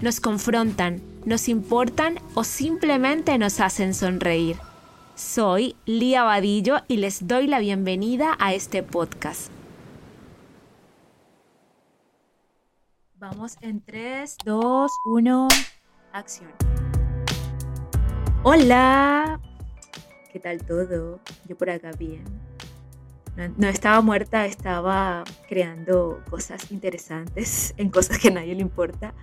nos confrontan, nos importan o simplemente nos hacen sonreír. Soy Lía Vadillo y les doy la bienvenida a este podcast. Vamos en 3, 2, 1, acción. Hola, ¿qué tal todo? Yo por acá bien. No, estaba muerta, estaba creando cosas interesantes en cosas que a nadie le importa.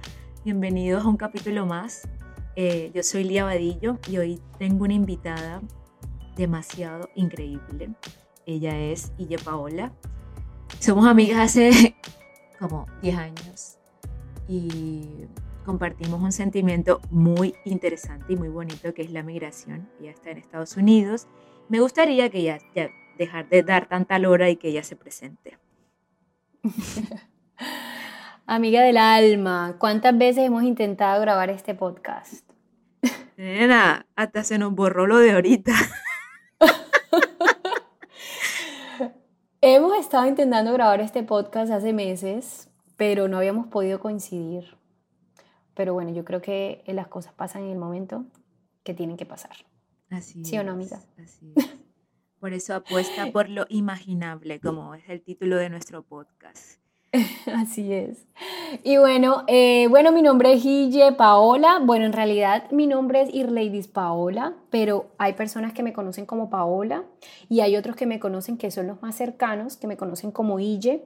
Bienvenidos a un capítulo más. Eh, yo soy Lía Vadillo y hoy tengo una invitada demasiado increíble. Ella es Ille Paola. Somos amigas hace como 10 años y compartimos un sentimiento muy interesante y muy bonito que es la migración. Ella está en Estados Unidos. Me gustaría que ella ya dejar de dar tanta lora y que ella se presente. Amiga del alma, ¿cuántas veces hemos intentado grabar este podcast? Nena, hasta se nos borró lo de ahorita. hemos estado intentando grabar este podcast hace meses, pero no habíamos podido coincidir. Pero bueno, yo creo que las cosas pasan en el momento que tienen que pasar. Así ¿Sí o no, amiga? Así es. Por eso apuesta por lo imaginable, como es el título de nuestro podcast. Así es. Y bueno, eh, bueno, mi nombre es Guille Paola. Bueno, en realidad mi nombre es Irleidis Paola, pero hay personas que me conocen como Paola y hay otros que me conocen que son los más cercanos, que me conocen como Guille.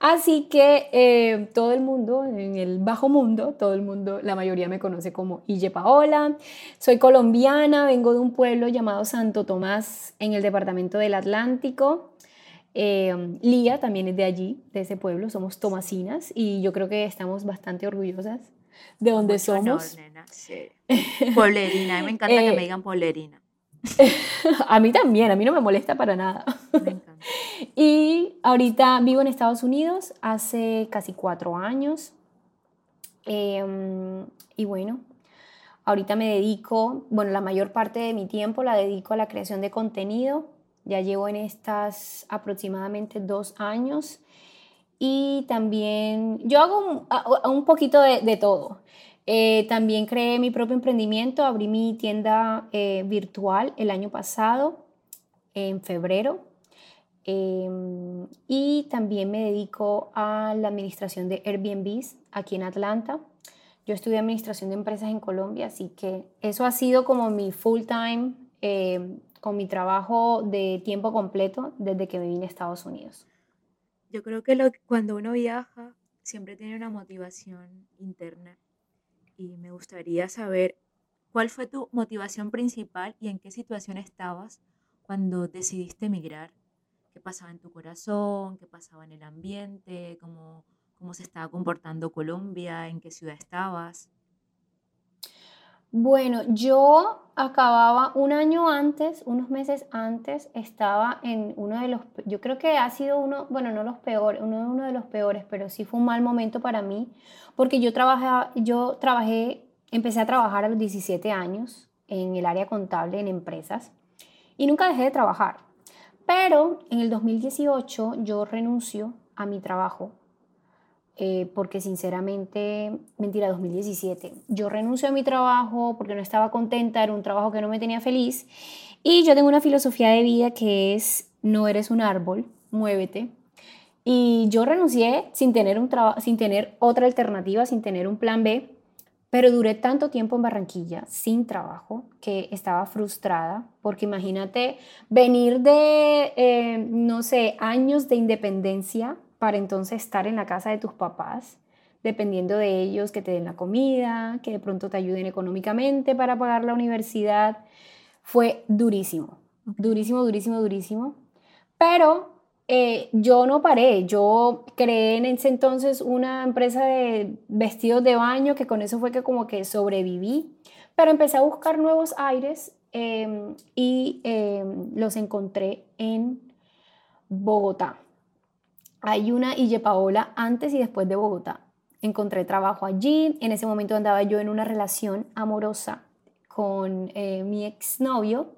Así que eh, todo el mundo, en el bajo mundo, todo el mundo, la mayoría me conoce como Ille Paola. Soy colombiana, vengo de un pueblo llamado Santo Tomás en el departamento del Atlántico. Eh, Lía también es de allí, de ese pueblo, somos tomasinas y yo creo que estamos bastante orgullosas de donde somos. Polerina, me encanta que me eh, digan polerina. a mí también, a mí no me molesta para nada. y ahorita vivo en Estados Unidos hace casi cuatro años. Em, y bueno, ahorita me dedico, bueno, la mayor parte de mi tiempo la dedico a la creación de contenido. Ya llevo en estas aproximadamente dos años. Y también yo hago un, un poquito de, de todo. Eh, también creé mi propio emprendimiento, abrí mi tienda eh, virtual el año pasado, en febrero, em, y también me dedico a la administración de Airbnbs aquí en Atlanta. Yo estudié administración de empresas en Colombia, así que eso ha sido como mi full time, em, con mi trabajo de tiempo completo desde que me vine Estados Unidos. Yo creo que cuando uno viaja siempre tiene una motivación interna y me gustaría saber cuál fue tu motivación principal y en qué situación estabas cuando decidiste emigrar. ¿Qué pasaba en tu corazón? ¿Qué pasaba en el ambiente? ¿Cómo, cómo se estaba comportando Colombia? ¿En qué ciudad estabas? Bueno, yo acababa un año antes, unos meses antes, estaba en uno de los, yo creo que ha sido uno, bueno, no los peores, uno, de los peores, pero sí fue un mal momento para mí, porque yo, trabajaba, yo trabajé, empecé a trabajar a los 17 años en el área contable en empresas y nunca dejé de trabajar. Pero en el 2018 yo renuncio a mi trabajo eh, porque sinceramente, mentira, 2017, yo renuncio a mi trabajo porque no estaba contenta, era un trabajo que no me tenía feliz y yo tengo una filosofía de vida que es no eres un árbol, muévete. Y yo renuncié sin tener, un sin tener otra alternativa, sin tener un plan B, pero duré tanto tiempo en Barranquilla sin trabajo que estaba frustrada, porque imagínate venir de, eh, no sé, años de independencia para entonces estar en la casa de tus papás, dependiendo de ellos que te den la comida, que de pronto te ayuden económicamente para pagar la universidad. Fue durísimo, durísimo, durísimo, durísimo. Pero eh, yo no paré, yo creé en ese entonces una empresa de vestidos de baño que con eso fue que como que sobreviví, pero empecé a buscar nuevos aires em, y em, los encontré en Bogotá. Hay una Ille Paola antes y después de Bogotá. Encontré trabajo allí, en ese momento andaba yo en una relación amorosa con eh, mi exnovio.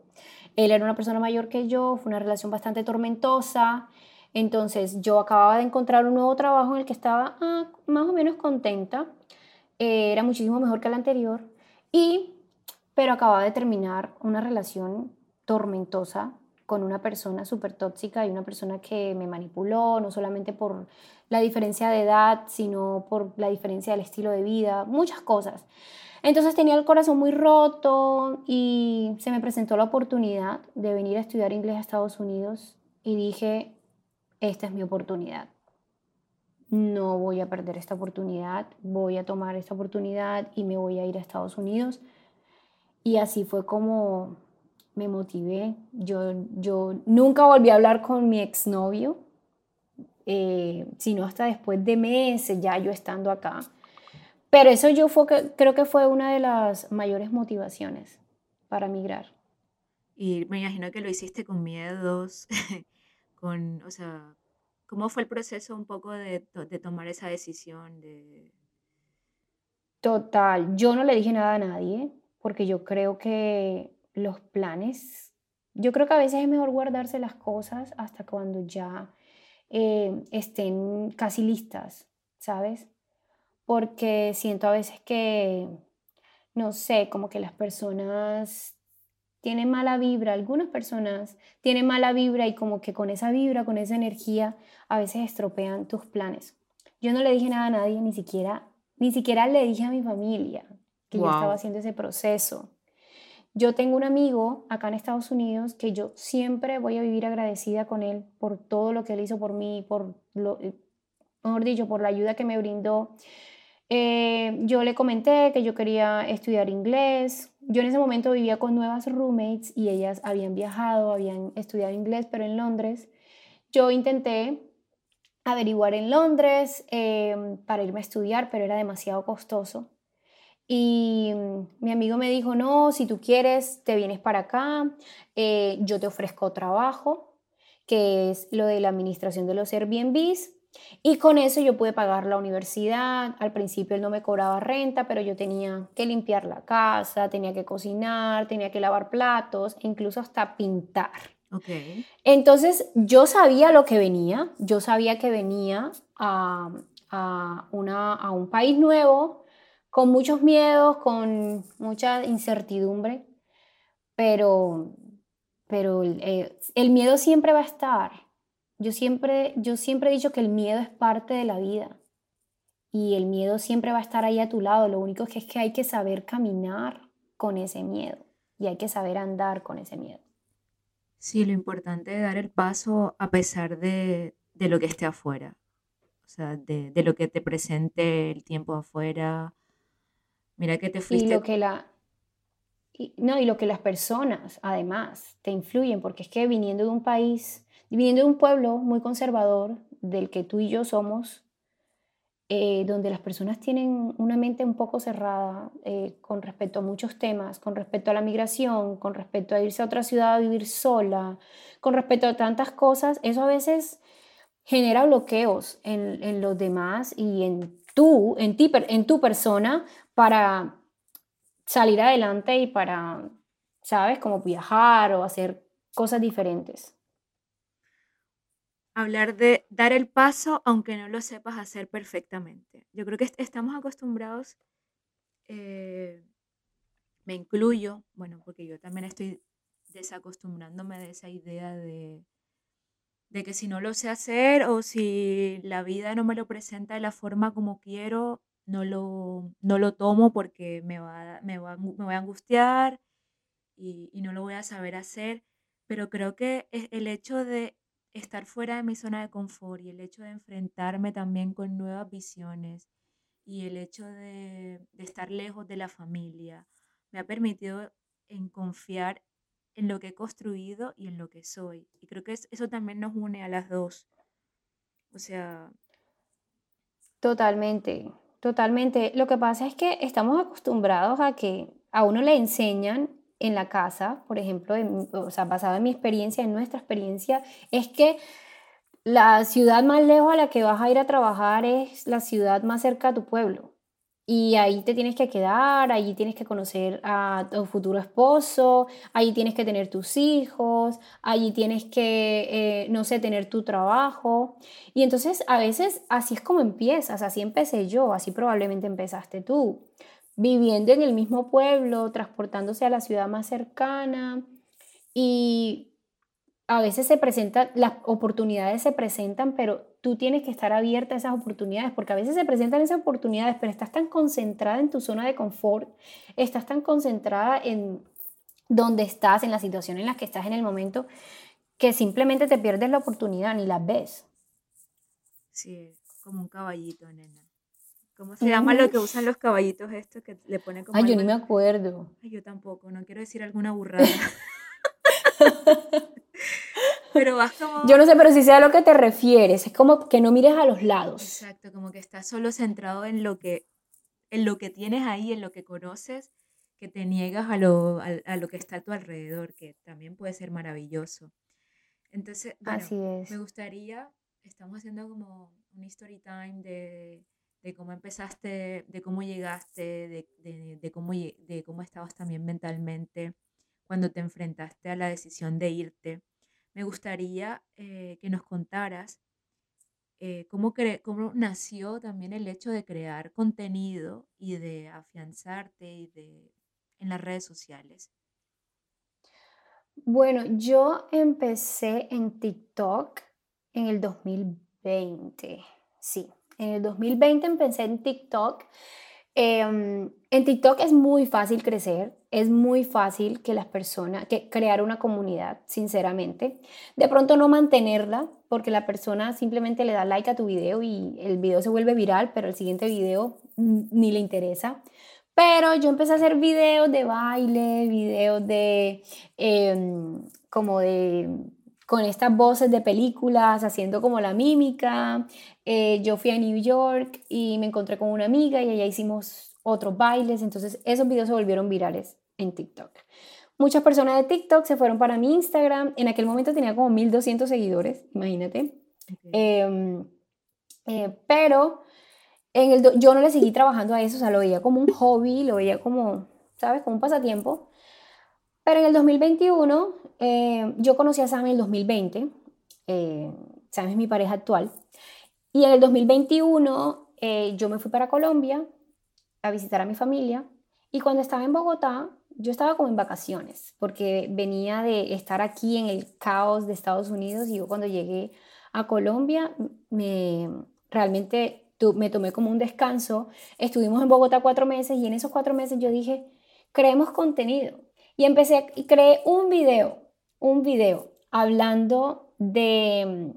Él era una persona mayor que yo, fue una relación bastante tormentosa. Entonces yo acababa de encontrar un nuevo trabajo en el que estaba ah, más o menos contenta. Eh, era muchísimo mejor que el anterior. Y, pero acababa de terminar una relación tormentosa con una persona súper tóxica y una persona que me manipuló, no solamente por la diferencia de edad, sino por la diferencia del estilo de vida, muchas cosas. Entonces tenía el corazón muy roto y se me presentó la oportunidad de venir a estudiar inglés a Estados Unidos y dije, esta es mi oportunidad. No voy a perder esta oportunidad, voy a tomar esta oportunidad y me voy a ir a Estados Unidos. Y así fue como me motivé. Yo, yo nunca volví a hablar con mi exnovio, eh, sino hasta después de meses ya yo estando acá. Pero eso yo fue, creo que fue una de las mayores motivaciones para migrar. Y me imagino que lo hiciste con miedos, con, o sea, ¿cómo fue el proceso un poco de, de tomar esa decisión? De... Total, yo no le dije nada a nadie porque yo creo que los planes, yo creo que a veces es mejor guardarse las cosas hasta cuando ya eh, estén casi listas, ¿sabes? Porque siento a veces que, no sé, como que las personas tiene mala vibra, algunas personas tienen mala vibra y como que con esa vibra, con esa energía, a veces estropean tus planes. Yo no le dije nada a nadie, ni siquiera, ni siquiera le dije a mi familia que yo estaba haciendo ese proceso. Yo tengo un amigo acá en Estados Unidos que yo siempre voy a vivir agradecida con él por todo lo que él hizo por mí, por lo, eh, mejor por la ayuda que me brindó. Eh, yo le comenté que yo quería estudiar inglés. Yo en ese momento vivía con nuevas roommates y ellas habían viajado, habían estudiado inglés, pero en Londres. Yo intenté averiguar en Londres eh, para irme a estudiar, pero era demasiado costoso. Y mi amigo me dijo, no, si tú quieres, te vienes para acá, eh, yo te ofrezco trabajo, que es lo de la administración de los Airbnbs, y con eso yo pude pagar la universidad. Al principio él no me cobraba renta, pero yo tenía que limpiar la casa, tenía que cocinar, tenía que lavar platos, e incluso hasta pintar. Okay. Entonces yo sabía lo que venía, yo sabía que venía a, a, una, a un país nuevo, con muchos miedos, con mucha incertidumbre, pero, pero eh, el miedo siempre va a estar yo siempre, yo siempre he dicho que el miedo es parte de la vida y el miedo siempre va a estar ahí a tu lado. Lo único es que hay que saber caminar con ese miedo y hay que saber andar con ese miedo. Sí, lo importante es dar el paso a pesar de, lo que esté afuera, o sea, de, lo que te presente el tiempo afuera. Mira que te fuiste. Y lo que la, no, y lo que las personas además te influyen, porque es que viniendo de un país viniendo de un pueblo muy conservador, del que tú y yo somos, eh, donde las personas tienen una mente un poco cerrada eh, con respecto a muchos temas, con respecto a la migración, con respecto a irse a otra ciudad a vivir sola, con respecto a tantas cosas, eso a veces genera bloqueos en, en los demás y en tú, en ti, en tu persona para salir adelante y para, ¿sabes? Como viajar o hacer cosas diferentes hablar de dar el paso aunque no lo sepas hacer perfectamente. Yo creo que estamos acostumbrados, eh, me incluyo, bueno, porque yo también estoy desacostumbrándome de esa idea de, de que si no lo sé hacer o si la vida no me lo presenta de la forma como quiero, no lo, no lo tomo porque me, va, me, va, me voy a angustiar y, no lo voy a saber hacer. Pero creo que el hecho de estar fuera de mi zona de confort y el hecho de enfrentarme también con nuevas visiones y el hecho de, estar lejos de la familia me ha permitido en confiar en lo que he construido y en lo que soy. Y creo que eso también nos une a las dos. O sea... Totalmente, totalmente. Lo que pasa es que estamos acostumbrados a que a uno le enseñan en la casa, por ejemplo, o sea, basado en mi experiencia, en nuestra experiencia, es que la ciudad más lejos a la que vas a ir a trabajar es la ciudad más cerca a tu pueblo. Y ahí te tienes que quedar, allí tienes que conocer a tu futuro esposo, allí tienes que tener tus hijos, allí tienes que, eh, no sé, tener tu trabajo. Y entonces a veces así es como empiezas, así empecé yo, así probablemente empezaste tú, viviendo en el mismo pueblo, transportándose a la ciudad más cercana. Y a veces se presentan, las oportunidades se presentan, pero tú tienes que estar abierta a esas oportunidades, porque a veces se presentan esas oportunidades, pero estás tan concentrada en tu zona de confort, estás tan concentrada en donde estás, en la situación en la que estás en el momento, que simplemente te pierdes la oportunidad, ni la ves. Sí, como un caballito, nena. ¿Cómo se llama lo que usan los caballitos estos que le ponen como... Ay, yo ni me acuerdo. Ay, yo tampoco, no quiero decir alguna burrada. pero vas como... Yo no sé, pero si sea a lo que te refieres, es como que no mires a los lados. Exacto, como que estás solo centrado en lo que, en lo que tienes ahí, en lo que conoces, que te niegas a lo, a, lo que está a tu alrededor, que también puede ser maravilloso. Entonces, Así es. me gustaría, estamos haciendo como un story time de, de cómo empezaste, de cómo llegaste, de, de, de, cómo, de cómo estabas también mentalmente cuando te enfrentaste a la decisión de irte me gustaría eh, que nos contaras eh, cómo, cómo nació también el hecho de crear contenido y de afianzarte y de, en las redes sociales. Bueno, yo empecé en TikTok en el 2020, sí, en el 2020 empecé en TikTok. Em, en TikTok es muy fácil crecer, es muy fácil que las personas, que crear una comunidad, sinceramente. De pronto no mantenerla, porque la persona simplemente le da like a tu video y el video se vuelve viral, pero el siguiente video ni le interesa. Pero yo empecé a hacer videos de baile, videos de, em, como de, con estas voces de películas, haciendo como la mímica. Eh, yo fui a New York y me encontré con una amiga y allá hicimos otros bailes, entonces esos videos se volvieron virales en TikTok. Muchas personas de TikTok se fueron para mi Instagram. En aquel momento tenía como 1200 seguidores, imagínate. Em, eh, pero en el yo no le seguí trabajando a eso, o sea, lo veía como un hobby, lo veía como, ¿sabes? Como un pasatiempo. Pero en el 2021, eh, yo conocí a Sam en el 2020. Eh, Sam es mi pareja actual. Y en el 2021 yo me fui para Colombia a visitar a mi familia. Y cuando estaba en Bogotá, yo estaba como en vacaciones, porque venía de estar aquí en el caos de Estados Unidos y yo cuando llegué a Colombia me realmente me tomé como un descanso. Estuvimos en Bogotá cuatro meses y en esos cuatro meses yo dije, creemos contenido. Y empecé y creé un video, un video hablando de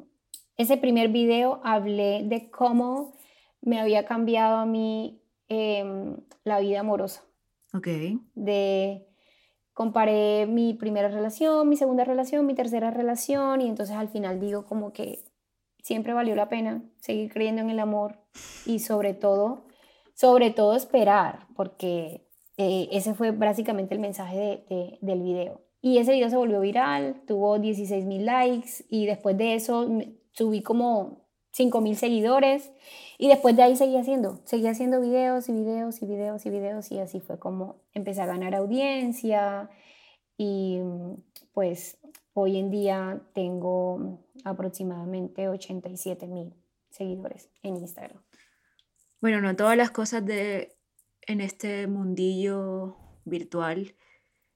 ese primer video, hablé de cómo me había cambiado a mí em, la vida amorosa. Ok. De comparé mi primera relación, mi segunda relación, mi tercera relación y entonces al final digo como que siempre valió la pena seguir creyendo en el amor y sobre todo, sobre todo esperar, porque eh, ese fue básicamente el mensaje de, del video. Y ese video se volvió viral, tuvo 16 mil likes y después de eso subí como 5 mil seguidores y después de ahí seguí haciendo, seguí haciendo videos y videos y videos y videos y así fue como empecé a ganar audiencia y pues hoy en día tengo aproximadamente 87 mil seguidores en Instagram. Bueno, no todas las cosas de en este mundillo virtual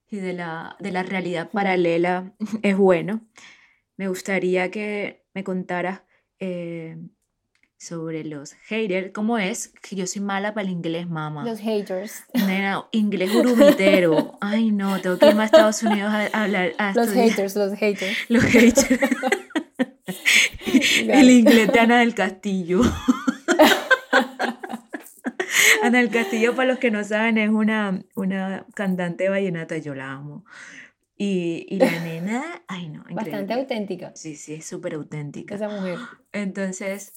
y de la, de la realidad paralela es bueno. Me gustaría que me contaras eh, sobre los haters. ¿Cómo es? Que yo soy mala para el inglés, mamá. Los haters. inglés urumitero. Ay, no, tengo que irme a Estados Unidos a, hablar. los haters, los haters. Los haters. el inglés de Ana del Castillo. Ana del Castillo, para los que no saben, es una, una cantante vallenata, yo la amo. Y, y la nena, ay no, Bastante increíble. auténtica Sí, sí, es súper auténtica. esa mujer. Entonces,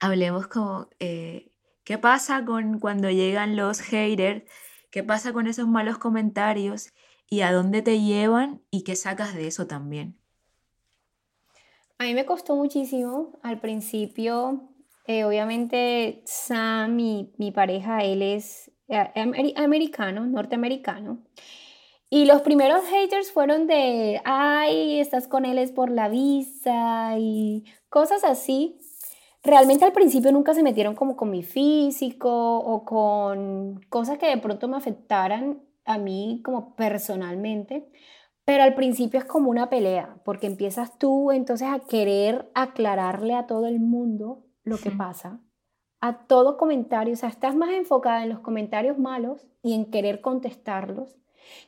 hablemos como, eh, ¿qué pasa con cuando llegan los haters? ¿Qué pasa con esos malos comentarios? ¿Y a dónde te llevan? ¿Y qué sacas de eso también? A mí me costó muchísimo al principio. Eh, obviamente, Sam, mi, mi pareja, él es eh, ameri- americano, norteamericano. Y los primeros haters fueron de, ay, estás con él es por la visa y cosas así. Realmente al principio nunca se metieron como con mi físico o con cosas que de pronto me afectaran a mí como personalmente. Pero al principio es como una pelea, porque empiezas tú entonces a querer aclararle a todo el mundo lo que pasa, a todo comentario, o sea, estás más enfocada en los comentarios malos y en querer contestarlos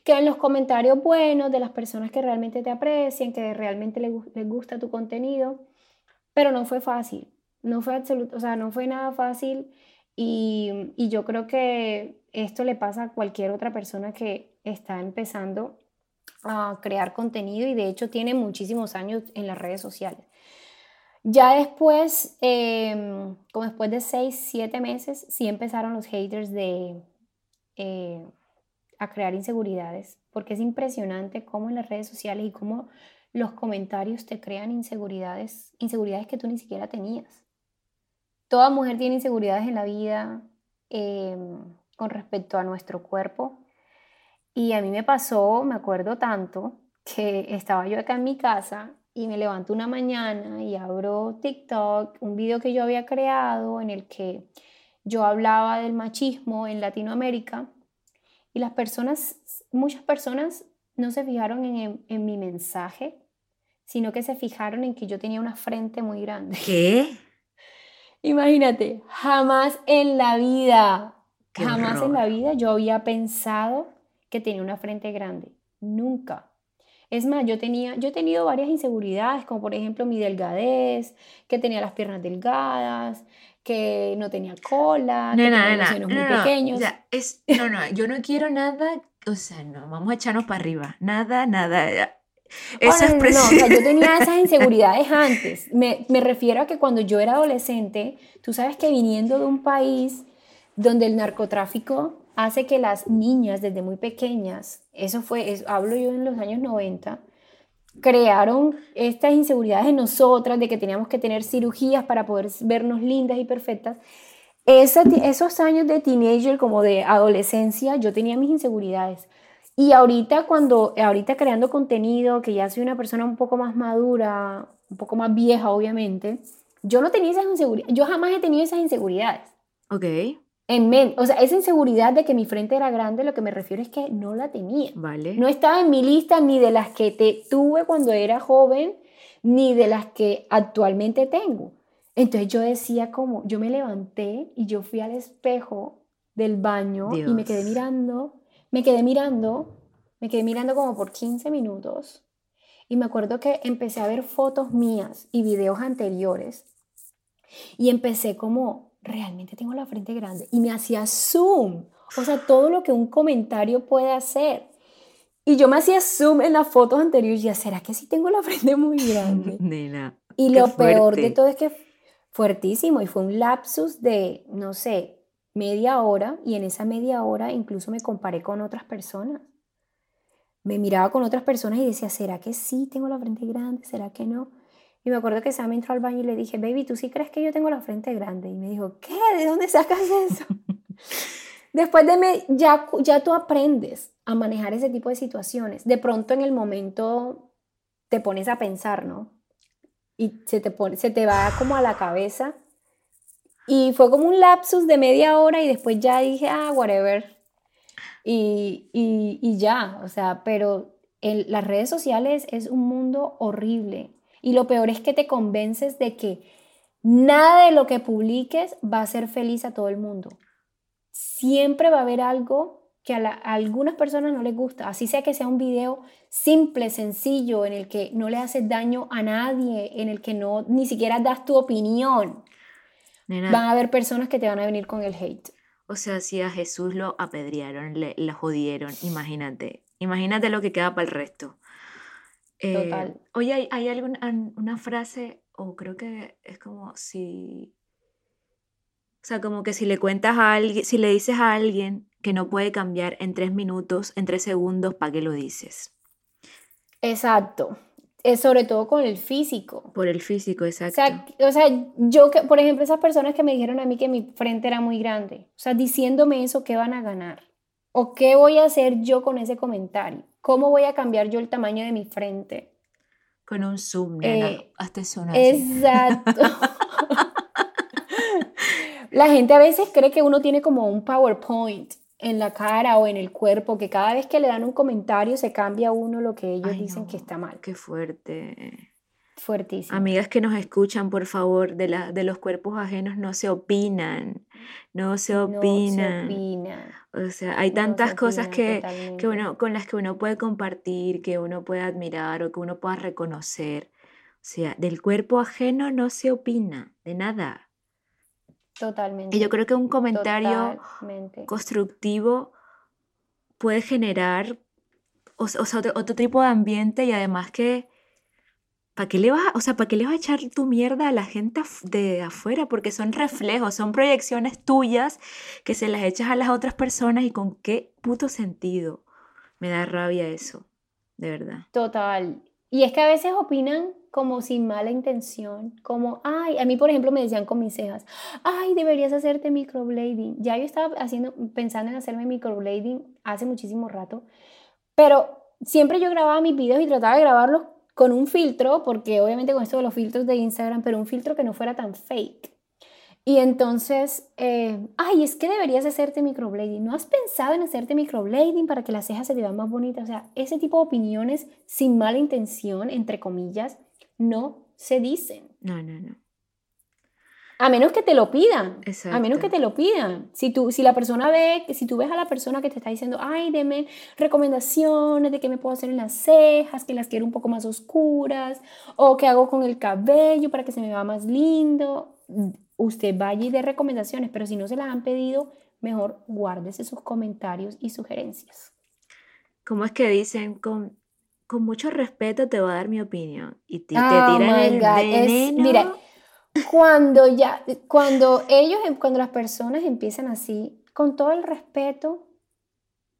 que en los comentarios buenos de las personas que realmente te aprecian, que realmente les, les gusta tu contenido, pero no fue fácil, no fue absoluto, o sea, no fue nada fácil y, y yo creo que esto le pasa a cualquier otra persona que está empezando a crear contenido y de hecho tiene muchísimos años en las redes sociales. Ya después, em, como después de 6, 7 meses, sí empezaron los haters de, eh, a crear inseguridades, porque es impresionante cómo en las redes sociales y cómo los comentarios te crean inseguridades, inseguridades que tú ni siquiera tenías. Toda mujer tiene inseguridades en la vida em, con respecto a nuestro cuerpo. Y a mí me pasó, me acuerdo tanto, que estaba yo acá en mi casa y me levanto una mañana y abro TikTok, un video que yo había creado en el que yo hablaba del machismo en Latinoamérica y las personas, muchas personas no se fijaron en, en mi mensaje, sino que se fijaron en que yo tenía una frente muy grande. ¿Qué? Imagínate, jamás en la vida, Qué jamás en la vida yo había pensado que tenía una frente grande. Nunca. Es más, yo tenía, yo he tenido varias inseguridades, como por ejemplo mi delgadez, que tenía las piernas delgadas, que no tenía cola, que Nena, tenía los nena, senos no, muy no, no, pequeños. o sea, es, no, no, yo no quiero nada, o sea, no, vamos a echarnos para arriba, nada, nada. Oh, Esa no, no, no, o sea, yo tenía esas inseguridades antes. Me, me refiero a que cuando yo era adolescente, tú sabes que viniendo de un país donde el narcotráfico hace que las niñas desde muy pequeñas, eso fue, es- hablo yo en los años 90, crearon estas inseguridades en nosotras de que teníamos que tener cirugías para poder vernos lindas y perfectas. Esa- esos años de teenager, como de adolescencia, yo tenía mis inseguridades. Y ahorita cuando, ahorita creando contenido, que ya soy una persona un poco más madura, un poco más vieja, obviamente, yo no tenía esas inseguridades, yo jamás he tenido esas inseguridades. Ok, En men o sea, esa inseguridad de que mi frente era grande, lo que me refiero es que no la tenía. vale. No estaba en mi lista ni de las que te tuve cuando era joven, ni de las que actualmente tengo. Entonces yo decía como, yo me levanté y yo fui al espejo del baño y me quedé Dios. mirando, me quedé mirando, me quedé mirando como por 15 minutos. Y me acuerdo que empecé a ver fotos mías y videos anteriores y empecé como, realmente tengo la frente grande. Y me hacía zoom. O sea, todo lo que un comentario puede hacer. Y yo me hacía zoom en las fotos anteriores y decía, ¿será que sí tengo la frente muy grande? Nena, Y lo peor de todo es que fuertísimo y fue un lapsus de, no sé, media hora y en esa media hora incluso me comparé con otras personas. Me miraba con otras personas y decía, ¿será que sí tengo la frente grande? ¿Será que no? Y me acuerdo que Sam entró al baño y le dije, baby, ¿tú sí crees que yo tengo la frente grande? Y me dijo, ¿qué? ¿De dónde sacas eso? Después de me, ya, ya tú aprendes a manejar ese tipo de situaciones. De pronto en el momento te pones a pensar, ¿no? Y se te, pone, se te va como a la cabeza. Y fue como un lapsus de media hora y después ya dije, ah, whatever. Y, y, y ya, o sea, pero en las redes sociales es un mundo horrible. Y lo peor es que te convences de que nada de lo que publiques va a hacer feliz a todo el mundo. Siempre va a haber algo que a, la, a, algunas personas no les gusta, así sea que sea un video simple, sencillo, en el que no le haces daño a nadie, en el que no ni siquiera das tu opinión. Nena, Van a haber personas que te van a venir con el hate. o sea, si a Jesús lo apedrearon, le, le jodieron, imagínate. Imagínate lo que queda para el resto. Eh, Total. Oye, ¿hay, hay alguna una frase, o creo que es como si... O sea, como que si le cuentas a alguien, si le dices a alguien que no puede cambiar en tres minutos, en tres segundos, ¿para qué lo dices? Exacto. Es sobre todo con el físico. Por el físico, exacto. O sea, yo, que, por ejemplo, esas personas que me dijeron a mí que mi frente era muy grande, o sea, diciéndome eso, ¿qué van a ganar? ¿O qué voy a hacer yo con ese comentario? ¿Cómo voy a cambiar yo el tamaño de mi frente? Con un zoom, nena. Eh, Hazte zoom Exacto. La gente a veces cree que uno tiene como un PowerPoint en la cara o en el cuerpo, que cada vez que le dan un comentario se cambia uno lo que ellos dicen que está mal. Qué fuerte. Fuertísimo. Amigas que nos escuchan, por favor, de, la, de los cuerpos ajenos no se opinan, no se opinan. No se opina. O sea, hay tantas cosas que, que uno, con las que uno puede compartir, que uno puede admirar o que uno pueda reconocer. O sea, del cuerpo ajeno no se opina, de nada. Totalmente. Y yo creo que un comentario constructivo puede generar o, otro, tipo de ambiente y además que ¿para qué le vas, o sea, ¿para qué le vas a echar tu mierda a la gente de afuera? Porque son reflejos, son proyecciones tuyas que se las echas a las otras personas y con qué puto sentido. Me da rabia eso, de verdad. Total. Y es que a veces opinan como sin mala intención, como, ay, a mí por ejemplo me decían con mis cejas, ay, deberías hacerte microblading. Ya yo estaba haciendo, pensando en hacerme microblading hace muchísimo rato, pero siempre yo grababa mis videos y trataba de grabarlos con un filtro, porque obviamente con esto de los filtros de Instagram, pero un filtro que no fuera tan fake. Y entonces, eh, ay, es que deberías hacerte microblading. ¿No has pensado en hacerte microblading para que las cejas se te vean más bonitas? O sea, ese tipo de opiniones sin mala intención, entre comillas, no se dicen. No, no, no. A menos que te lo pidan. Exacto. A menos que te lo pidan. Si, tú, si la persona ve, si tú ves a la persona que te está diciendo, ay, deme recomendaciones de qué me puedo hacer en las cejas, que las quiero un poco más oscuras, o qué hago con el cabello para que se me vea más lindo, usted vaya y dé recomendaciones, pero si no se las han pedido, mejor guárdese sus comentarios y sugerencias. ¿Cómo es que dicen con con mucho respeto te voy a dar mi opinión. Y te, oh tiran el veneno. mira, cuando ya, cuando ellos, em, cuando las personas empiezan así, con todo el respeto,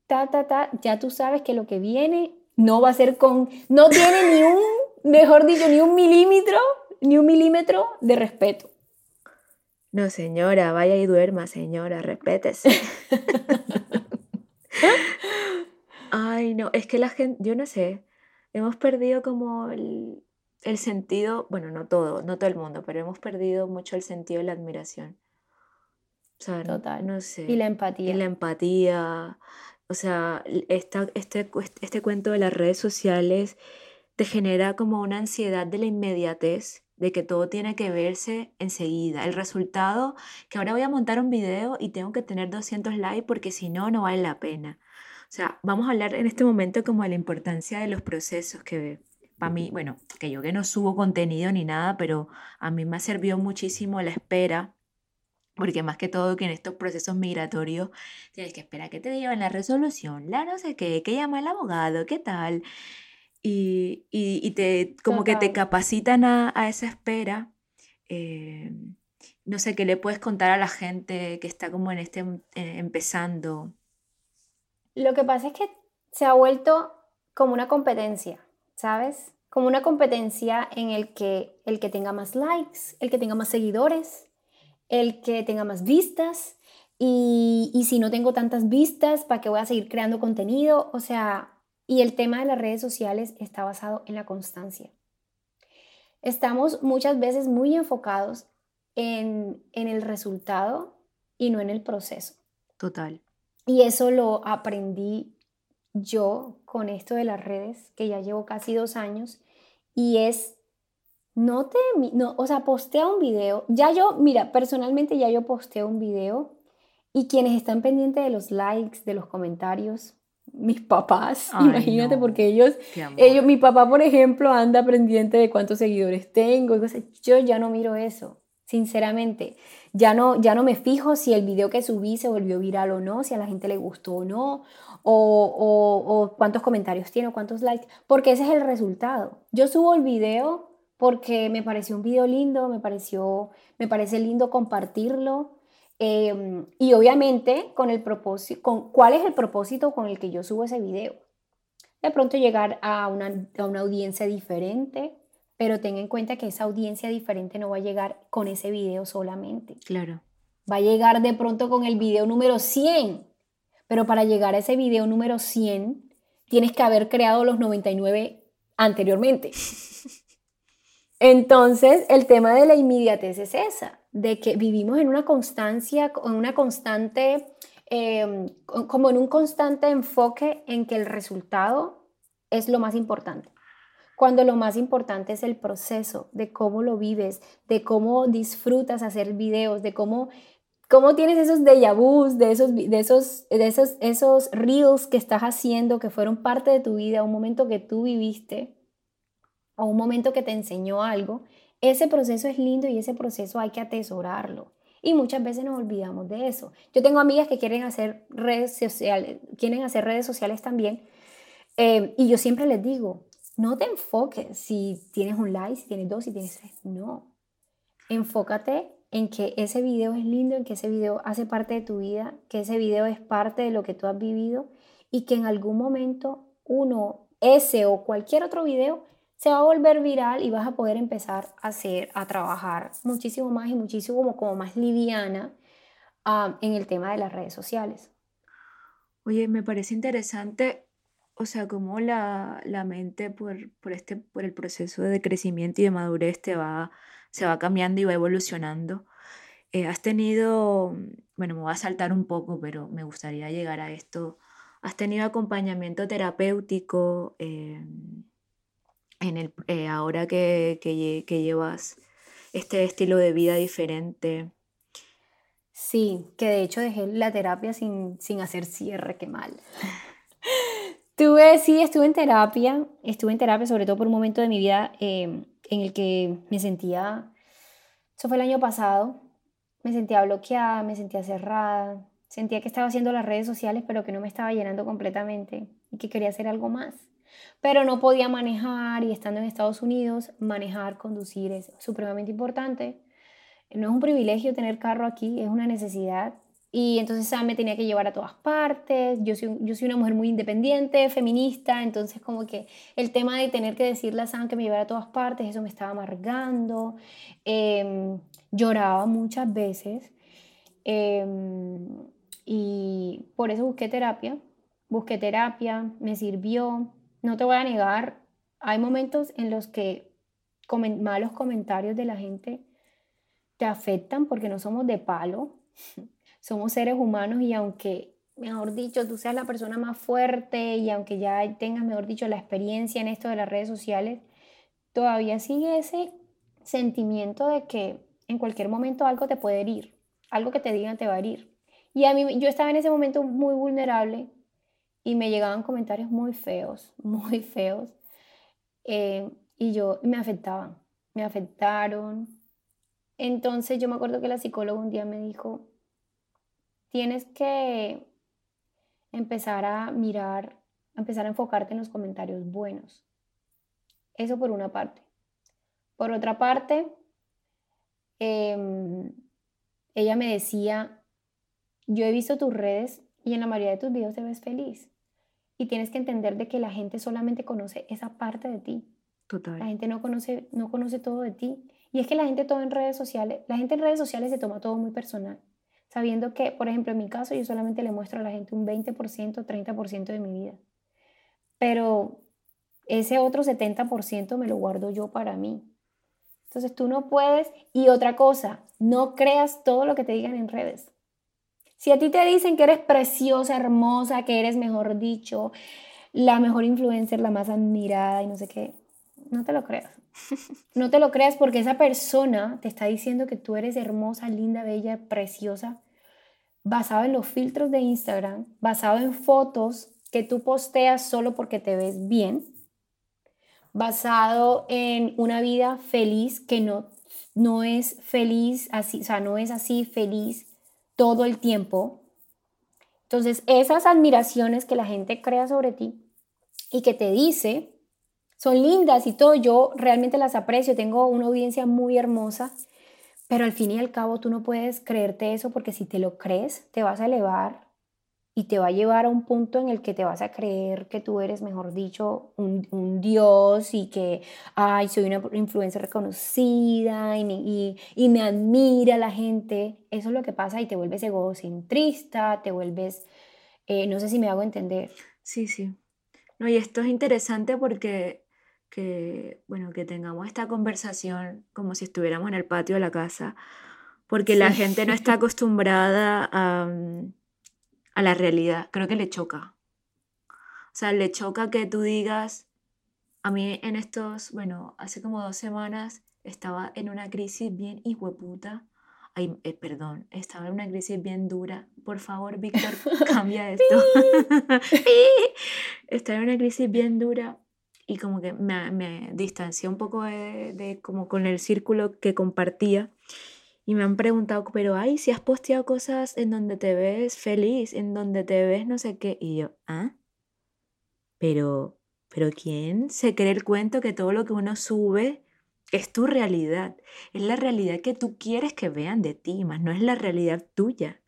ta, ta, ta, ya tú sabes que lo que viene no va a ser con, no tiene ni un, mejor dicho, ni un milímetro, ni un milímetro de respeto. No, señora, vaya y duerma, señora, respétese. Ay, no, es que la gente, yo no sé, hemos perdido como el, sentido, bueno, no todo, no todo el mundo, pero hemos perdido mucho el sentido de la admiración. O sea, Total. No, sé. Y la empatía. Y la empatía. O sea, esta, este, este cuento de las redes sociales te genera como una ansiedad de la inmediatez, de que todo tiene que verse enseguida. El resultado, que ahora voy a montar un video y tengo que tener 200 likes porque si no, no vale la pena. O sea, vamos a hablar en este momento como de la importancia de los procesos que para mí, bueno, que yo que no subo contenido ni nada, pero a mí me ha servido muchísimo la espera, porque más que todo que en estos procesos migratorios tienes que esperar que te lleven la resolución, la no sé qué, que llama el abogado, qué tal, y, y, te, como que te capacitan a, esa espera. Eh, no sé, ¿qué le puedes contar a la gente que está como en este, eh, empezando? Lo que pasa es que se ha vuelto como una competencia, ¿sabes? Como una competencia en el que el que tenga más likes, el que tenga más seguidores, el que tenga más vistas, y, y si no tengo tantas vistas, ¿para qué voy a seguir creando contenido? O sea, y el tema de las redes sociales está basado en la constancia. Estamos muchas veces muy enfocados en, en el resultado y no en el proceso. Total. Y eso lo aprendí yo con esto de las redes, que ya llevo casi dos años, y es, no te, no, o sea, postea un video, ya yo, mira, personalmente ya yo posteo un video y quienes están pendientes de los likes, de los comentarios, mis papás, imagínate, porque ellos, ellos, mi papá, por ejemplo, anda pendiente de cuántos seguidores tengo, yo ya no miro eso. Sinceramente, ya no, ya no me fijo si el video que subí se volvió viral o no, si a la gente le gustó o no, o, o cuántos comentarios tiene o cuántos likes, porque ese es el resultado. Yo subo el video porque me pareció un video lindo, me, pareció, me parece lindo compartirlo. Em, y obviamente con el propósito, con, ¿cuál es el propósito con el que yo subo ese video? De pronto llegar a una, a una audiencia diferente, pero ten en cuenta que esa audiencia diferente no va a llegar con ese video solamente. Claro. Va a llegar de pronto con el video número 100, pero para llegar a ese video número 100 tienes que haber creado los 99 anteriormente. Entonces, el tema de la inmediatez es esa, de que vivimos en una constancia, en una constante, em, como en un constante enfoque en que el resultado es lo más importante. Cuando lo más importante es el proceso de cómo lo vives, de cómo disfrutas hacer videos, de cómo, cómo tienes esos déjà vus, de esos, de esos, de esos, esos reels que estás haciendo, que fueron parte de tu vida, un momento que tú viviste o un momento que te enseñó algo, ese proceso es lindo y ese proceso hay que atesorarlo. Y muchas veces nos olvidamos de eso. Yo tengo amigas que quieren hacer redes sociales, quieren hacer redes sociales también. Eh, y yo siempre les digo, no te enfoques si tienes un like, si tienes dos, si tienes tres. No. Enfócate en que ese video es lindo, en que ese video hace parte de tu vida, que ese video es parte de lo que tú has vivido y que en algún momento uno, ese o cualquier otro video, se va a volver viral y vas a poder empezar a hacer, a trabajar muchísimo más y muchísimo como, como más liviana ah, en el tema de las redes sociales. Oye, me parece interesante, o sea, cómo la, la mente por, por, este, por el proceso de crecimiento y de madurez te va, se va cambiando y va evolucionando. Eh, has tenido, bueno, me voy a saltar un poco, pero me gustaría llegar a esto. ¿Has tenido acompañamiento terapéutico? Eh, en el, eh, ahora que, que, llevas este estilo de vida diferente. Sí, que de hecho dejé la terapia sin, sin hacer cierre, qué mal. Tuve, sí, estuve en terapia, estuve en terapia sobre todo por un momento de mi vida em, en el que me sentía, eso fue el año pasado, me sentía bloqueada, me sentía cerrada, sentía que estaba haciendo las redes sociales pero que no me estaba llenando completamente y que quería hacer algo más pero no podía manejar y estando en Estados Unidos, manejar, conducir es supremamente importante. No es un privilegio tener carro aquí, es una necesidad. Y entonces Sam me tenía que llevar a todas partes. Yo soy, yo soy una mujer muy independiente, feminista, entonces como que el tema de tener que decirle a Sam que me llevara a todas partes, eso me estaba amargando. Em, lloraba muchas veces. Em, y por eso busqué terapia. Busqué terapia, me sirvió, no te voy a negar, hay momentos en los que malos comentarios de la gente te afectan porque no somos de palo, somos seres humanos y aunque, mejor dicho, tú seas la persona más fuerte y aunque ya tengas, mejor dicho, la experiencia en esto de las redes sociales, todavía sigue ese sentimiento de que en cualquier momento algo te puede herir, algo que te digan te va a herir. Y a mí, yo estaba en ese momento muy vulnerable y me llegaban comentarios muy feos, muy feos, eh, y yo me afectaban, me afectaron. Entonces yo me acuerdo que la psicóloga un día me dijo, tienes que empezar a mirar, empezar a enfocarte en los comentarios buenos. Eso por una parte. Por otra parte, em, ella me decía, yo he visto tus redes y en la mayoría de tus videos te ves feliz. Y tienes que entender de que la gente solamente conoce esa parte de ti. Total. La gente no conoce, no conoce todo de ti. Y es que la gente todo en redes sociales, la gente en redes sociales se toma todo muy personal. Sabiendo que, por ejemplo, en mi caso, yo solamente le muestro a la gente un 20%, 30% de mi vida. Pero ese otro 70% me lo guardo yo para mí. Entonces tú no puedes. Y otra cosa, no creas todo lo que te digan en redes. Si a ti te dicen que eres preciosa, hermosa, que eres, mejor dicho, la mejor influencer, la más admirada y no sé qué, no te lo creas. No te lo creas porque esa persona te está diciendo que tú eres hermosa, linda, bella, preciosa, basado en los filtros de Instagram, basado en fotos que tú posteas solo porque te ves bien, basado en una vida feliz que no no es feliz así, o sea, no es así feliz todo el tiempo. Entonces, esas admiraciones que la gente crea sobre ti y que te dice son lindas y todo, yo realmente las aprecio, tengo una audiencia muy hermosa, pero al fin y al cabo tú no puedes creerte eso porque si te lo crees, te vas a elevar y te va a llevar a un punto en el que te vas a creer que tú eres, mejor dicho, un, dios y que, ay, soy una influencia reconocida y, y, me admira la gente. Eso es lo que pasa y te vuelves egocentrista, te vuelves, eh, no sé si me hago entender. Sí, sí. No, y esto es interesante porque que, bueno, que tengamos esta conversación como si estuviéramos en el patio de la casa, porque la gente no está acostumbrada a mm, a la realidad. Creo que le choca. O sea, le choca que tú digas, a mí en estos, bueno, hace como dos semanas estaba en una crisis bien hijueputa. Ay, eh, perdón, estaba en una crisis bien dura. Por favor, Víctor, cambia esto. estaba en una crisis bien dura y como que me, me distancié un poco de, de, como con el círculo que compartía y me han preguntado, pero ay, si has posteado cosas en donde te ves feliz, en donde te ves no sé qué. Y yo, ¿ah? Pero, pero ¿quién se cree el cuento que todo lo que uno sube es tu realidad? Es la realidad que tú quieres que vean de ti, más no es la realidad tuya.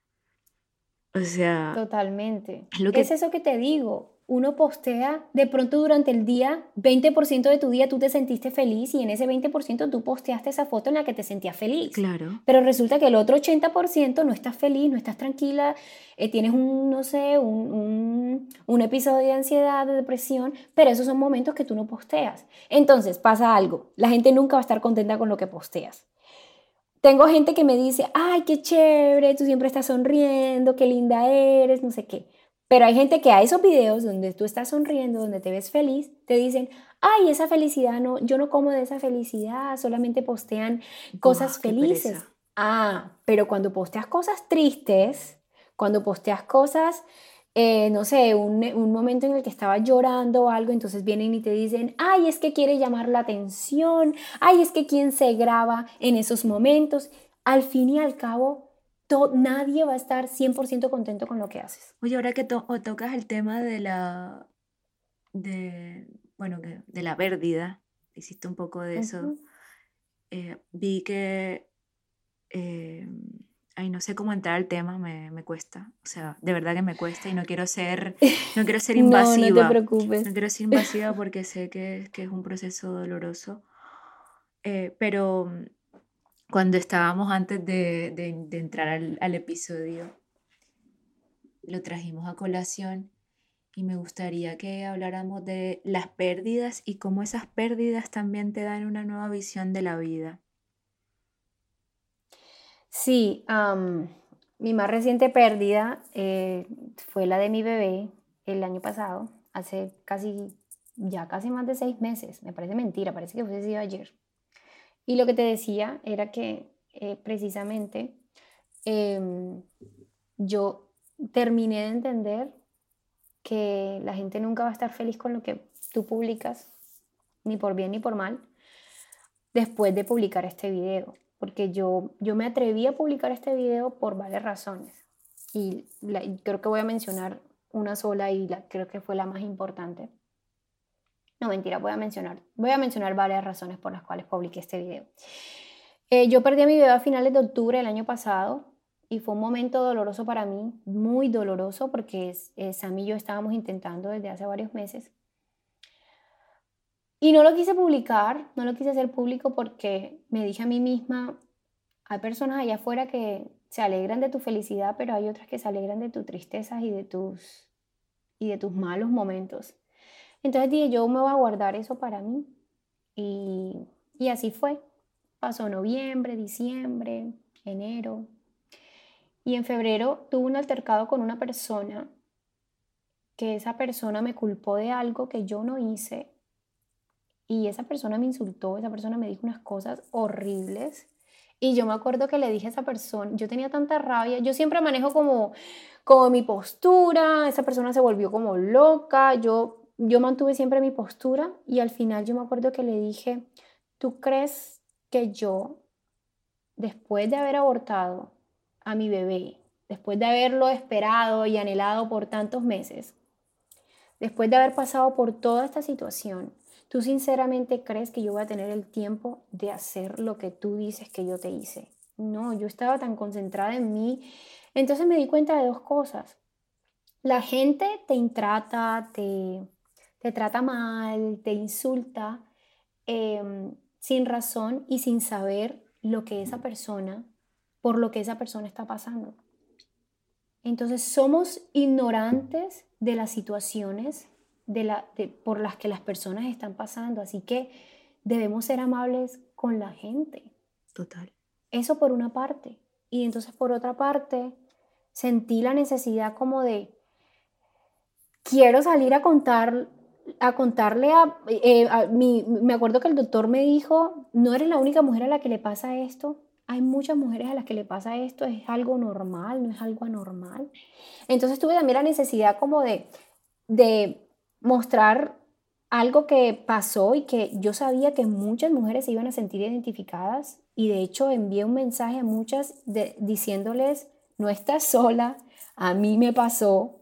O sea... Totalmente. Es, lo que... es eso que te digo uno postea, de pronto durante el día, 20% de tu día tú te sentiste feliz y en ese 20% tú posteaste esa foto en la que te sentías feliz. Claro. Pero resulta que el otro 80% no estás feliz, no estás tranquila, eh, tienes un, no sé, un, un, episodio de ansiedad, de depresión, pero esos son momentos que tú no posteas. Entonces pasa algo, la gente nunca va a estar contenta con lo que posteas. Tengo gente que me dice, ay, qué chévere, tú siempre estás sonriendo, qué linda eres, no sé qué. Pero hay gente que a esos videos donde tú estás sonriendo, donde te ves feliz, te dicen, ay, esa felicidad, no, yo no como de esa felicidad, solamente postean cosas felices. Ah, pero cuando posteas cosas tristes, cuando posteas cosas, eh, no sé, un, un, momento en el que estaba llorando o algo, entonces vienen y te dicen, ay, es que quiere llamar la atención, ay, es que quién se graba en esos momentos. Al fin y al cabo, nadie va a estar 100% contento con lo que haces. Oye, ahora que tocas el tema de la, de, bueno, de la pérdida, hiciste un poco de eso, eh, vi que, eh, ay, no sé cómo entrar al tema, me, me, cuesta, o sea, de verdad que me cuesta y no quiero ser, no quiero ser invasiva. no, no te preocupes. No quiero ser invasiva porque sé que, que es un proceso doloroso, eh, pero cuando estábamos antes de, entrar al, episodio, lo trajimos a colación y me gustaría que habláramos de las pérdidas y cómo esas pérdidas también te dan una nueva visión de la vida. Sí, mi más reciente pérdida eh, fue la de mi bebé el año pasado, hace casi, ya casi más de seis meses. Me parece mentira, parece que fue ayer. Y lo que te decía era que eh, precisamente em, yo terminé de entender que la gente nunca va a estar feliz con lo que tú publicas, ni por bien ni por mal, después de publicar este video. Porque yo, yo me atreví a publicar este video por varias razones. Y, creo que voy a mencionar una sola y la, creo que fue la más importante. No, mentira, voy a mencionar, voy a mencionar varias razones por las cuales publiqué este video. Eh, yo perdí a mi bebé a finales de octubre del año pasado y fue un momento doloroso para mí, muy doloroso, porque eh, Sam y yo estábamos intentando desde hace varios meses. Y no lo quise publicar, no lo quise hacer público porque me dije a mí misma, hay personas allá afuera que se alegran de tu felicidad, pero hay otras que se alegran de tus tristezas y de tus, y de tus malos momentos. Entonces dije, yo me voy a guardar eso para mí. Y, y así fue. Pasó noviembre, diciembre, enero. Y en febrero tuve un altercado con una persona que esa persona me culpó de algo que yo no hice. Y esa persona me insultó, esa persona me dijo unas cosas horribles. Y yo me acuerdo que le dije a esa persona, yo tenía tanta rabia, yo siempre manejo como, como mi postura, esa persona se volvió como loca, yo yo mantuve siempre mi postura y al final yo me acuerdo que le dije, ¿tú crees que yo después de haber abortado a mi bebé, después de haberlo esperado y anhelado por tantos meses, después de haber pasado por toda esta situación, ¿tú sinceramente crees que yo voy a tener el tiempo de hacer lo que tú dices que yo te hice? No, yo estaba tan concentrada en mí. Entonces me di cuenta de dos cosas. La gente te intrata, te, te trata mal, te insulta em, sin razón y sin saber lo que esa persona, por lo que esa persona está pasando. Entonces somos ignorantes de las situaciones de la, por las que las personas están pasando, así que debemos ser amables con la gente. Total. Eso por una parte. Y entonces por otra parte, sentí la necesidad como de, quiero salir a contar a contarle a, eh, me acuerdo que el doctor me dijo, no eres la única mujer a la que le pasa esto, hay muchas mujeres a las que le pasa esto, es algo normal, no es algo anormal. Entonces tuve también la necesidad como de, de mostrar algo que pasó y que yo sabía que muchas mujeres se iban a sentir identificadas. Y de hecho envié un mensaje a muchas diciéndoles, no estás sola, a mí me pasó,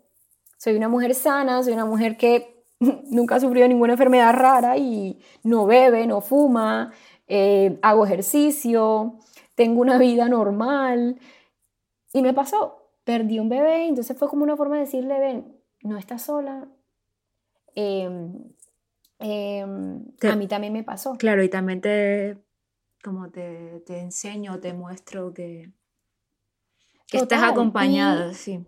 soy una mujer sana, soy una mujer que nunca ha sufrido ninguna enfermedad rara y no bebe, no fuma, eh, hago ejercicio, tengo una vida normal. Y me pasó, perdí un bebé, entonces fue como una forma de decirle, ven, no estás sola. Em, em, a mí también me pasó. Claro, y también te, como te, te enseño, te muestro que, que estás acompañada, sí.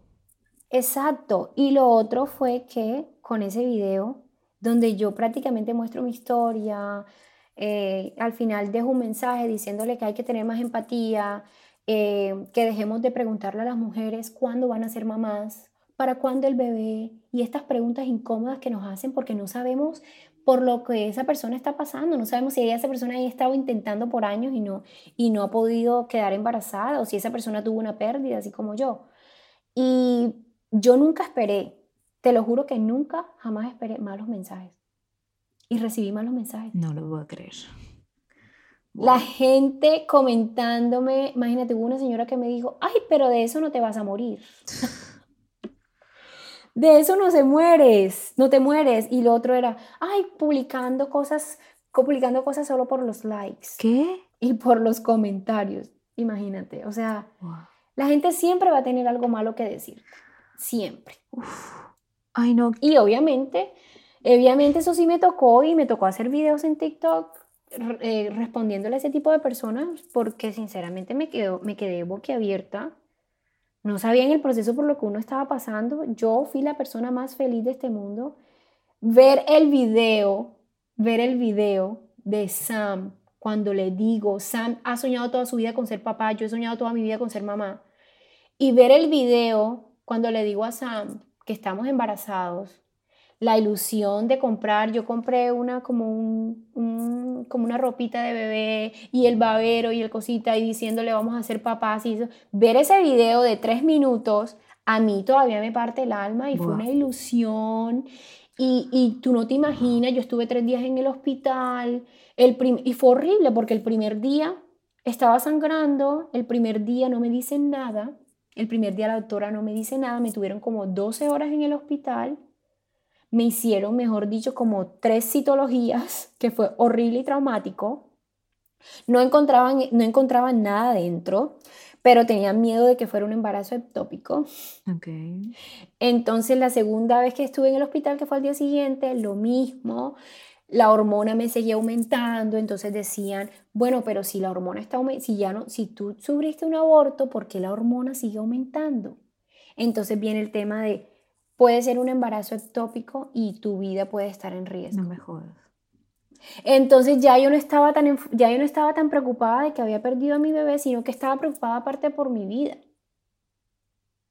Exacto. Y lo otro fue que con ese video, donde yo prácticamente muestro mi historia, eh, al final dejo un mensaje diciéndole que hay que tener más empatía, eh, que dejemos de preguntarle a las mujeres cuándo van a ser mamás, para cuándo el bebé, y estas preguntas incómodas que nos hacen porque no sabemos por lo que esa persona está pasando, no sabemos si esa persona ha estado intentando por años y no, y no ha podido quedar embarazada, o si esa persona tuvo una pérdida, así como yo. Y yo nunca esperé, te lo juro que nunca, jamás esperé malos mensajes. Y recibí malos mensajes. No lo voy a creer. La gente comentándome, imagínate, hubo una señora que me dijo, ay, pero de eso no te vas a morir. de eso no se mueres, no te mueres. Y lo otro era, ay, publicando cosas, publicando cosas solo por los likes. ¿Qué? Y por los comentarios. Imagínate, o sea, la gente siempre va a tener algo malo que decir siempre. Ay, no. Y obviamente, obviamente eso sí me tocó y me tocó hacer videos en TikTok eh, respondiéndole a ese tipo de personas porque sinceramente me, quedo, me quedé boquiabierta. No sabía en el proceso por lo que uno estaba pasando. Yo fui la persona más feliz de este mundo. Ver el video, ver el video de Sam cuando le digo, Sam ha soñado toda su vida con ser papá, yo he soñado toda mi vida con ser mamá. Y ver el video cuando le digo a Sam que estamos embarazados, la ilusión de comprar, yo compré una como, un, como una ropita de bebé y el babero y el cosita y diciéndole vamos a ser papás y eso. ver ese video de tres minutos a mí todavía me parte el alma y fue una ilusión y, y, tú no te imaginas, yo estuve tres días en el hospital el y fue horrible porque el primer día estaba sangrando, el primer día no me dicen nada el primer día la doctora no me dice nada, me tuvieron como 12 horas en el hospital, me hicieron, mejor dicho, como tres citologías, que fue horrible y traumático. No encontraban, no encontraban nada dentro, pero tenían miedo de que fuera un embarazo ectópico. Okay. Entonces la segunda vez que estuve en el hospital, que fue al día siguiente, lo mismo la hormona me seguía aumentando, entonces decían, bueno, pero si la hormona está si ya no, si tú sufriste un aborto, ¿por qué la hormona sigue aumentando? Entonces viene el tema de puede ser un embarazo ectópico y tu vida puede estar en riesgo. No me jodas. Entonces ya yo no estaba tan ya yo no estaba tan preocupada de que había perdido a mi bebé, sino que estaba preocupada aparte por mi vida.